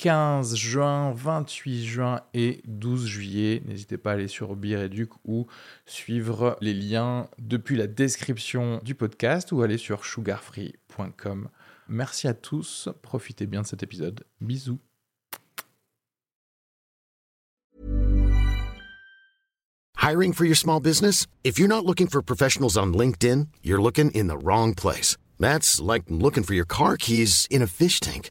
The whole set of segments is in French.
15 juin, 28 juin et 12 juillet. N'hésitez pas à aller sur Bireduc ou suivre les liens depuis la description du podcast ou aller sur sugarfree.com. Merci à tous, profitez bien de cet épisode. Bisous. Hiring for your small business? If you're not looking for professionals on LinkedIn, you're looking in the wrong place. That's like looking for your car keys in a fish tank.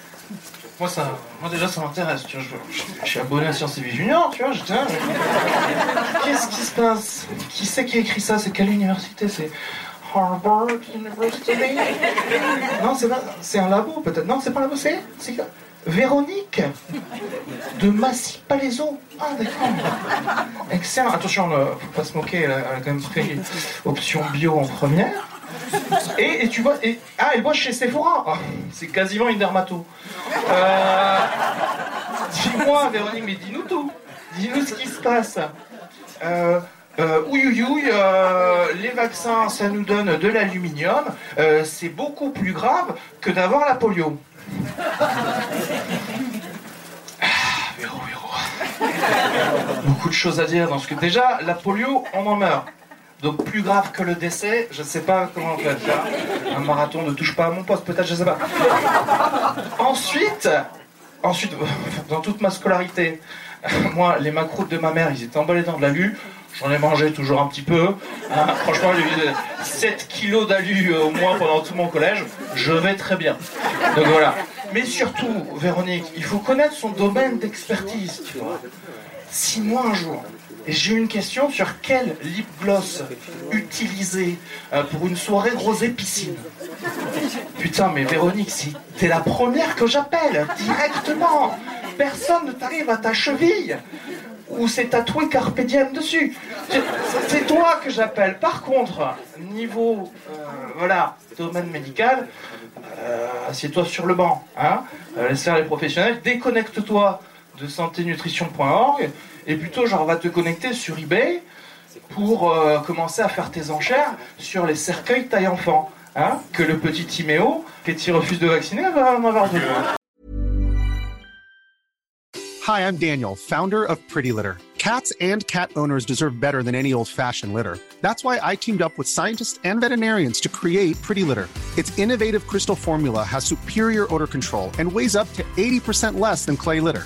Moi, ça, moi déjà ça m'intéresse, je, je- je suis abonné à Sciences et Vie Junior, tu vois, je tiens. Qu'est-ce qui se passe? Qui c'est qui a écrit ça? C'est quelle université? C'est Harvard? University Non, c'est pas, c'est un labo peut-être. Non, c'est pas un labo, c'est, c'est Véronique de Massy Palaiso. Ah d'accord. Excellent. Attention, faut pas se moquer, elle a quand même pris option bio en première. Et, tu vois, et, ah, elle bosse chez Sephora. Ah, c'est quasiment une dermato. Euh, dis-moi, Véronique, mais dis-nous tout. Dis-nous ce qui se passe. Euh, euh, euh, les vaccins, ça nous donne de l'aluminium. C'est beaucoup plus grave que d'avoir la polio. Ah, Véro, Véro. Beaucoup de choses à dire dans ce que. Déjà, la polio, on en meurt. Donc plus grave que le décès, je sais pas comment on fait ça. Un marathon ne touche pas à mon poste, peut-être, je sais pas. Ensuite, ensuite, dans toute ma scolarité, moi, les macroutes de ma mère, ils étaient emballés dans de l'alu. J'en ai mangé toujours un petit peu. Hein, franchement, j'ai eu 7 kilos d'alu euh, au moins pendant tout mon collège. Je vais très bien. Donc voilà. Mais surtout, Véronique, il faut connaître son domaine d'expertise, tu vois. Si moi un jour, j'ai une question sur quel lip gloss utiliser euh, pour une soirée rosée piscine. Putain, mais Véronique, si t'es la première que j'appelle, directement. Personne ne t'arrive à ta cheville où c'est tatoué Carpe Diem dessus. C'est- toi que j'appelle. Par contre, niveau, euh, voilà, domaine médical, euh, assieds-toi sur le banc, hein, laisse faire les professionnels, déconnecte-toi de santénutrition.org et plutôt genre va te connecter sur eBay pour euh, commencer à faire tes enchères sur les cercueils taille enfant. Hein, que le petit Timéo, qui refuse de vacciner, va avoir besoin. Hi, I'm Daniel, founder of Pretty Litter. Cats and cat owners deserve better than any old fashioned litter. That's why I teamed up with scientists and veterinarians to create Pretty Litter. Its innovative crystal formula has superior odor control and weighs up to 80% less than clay litter.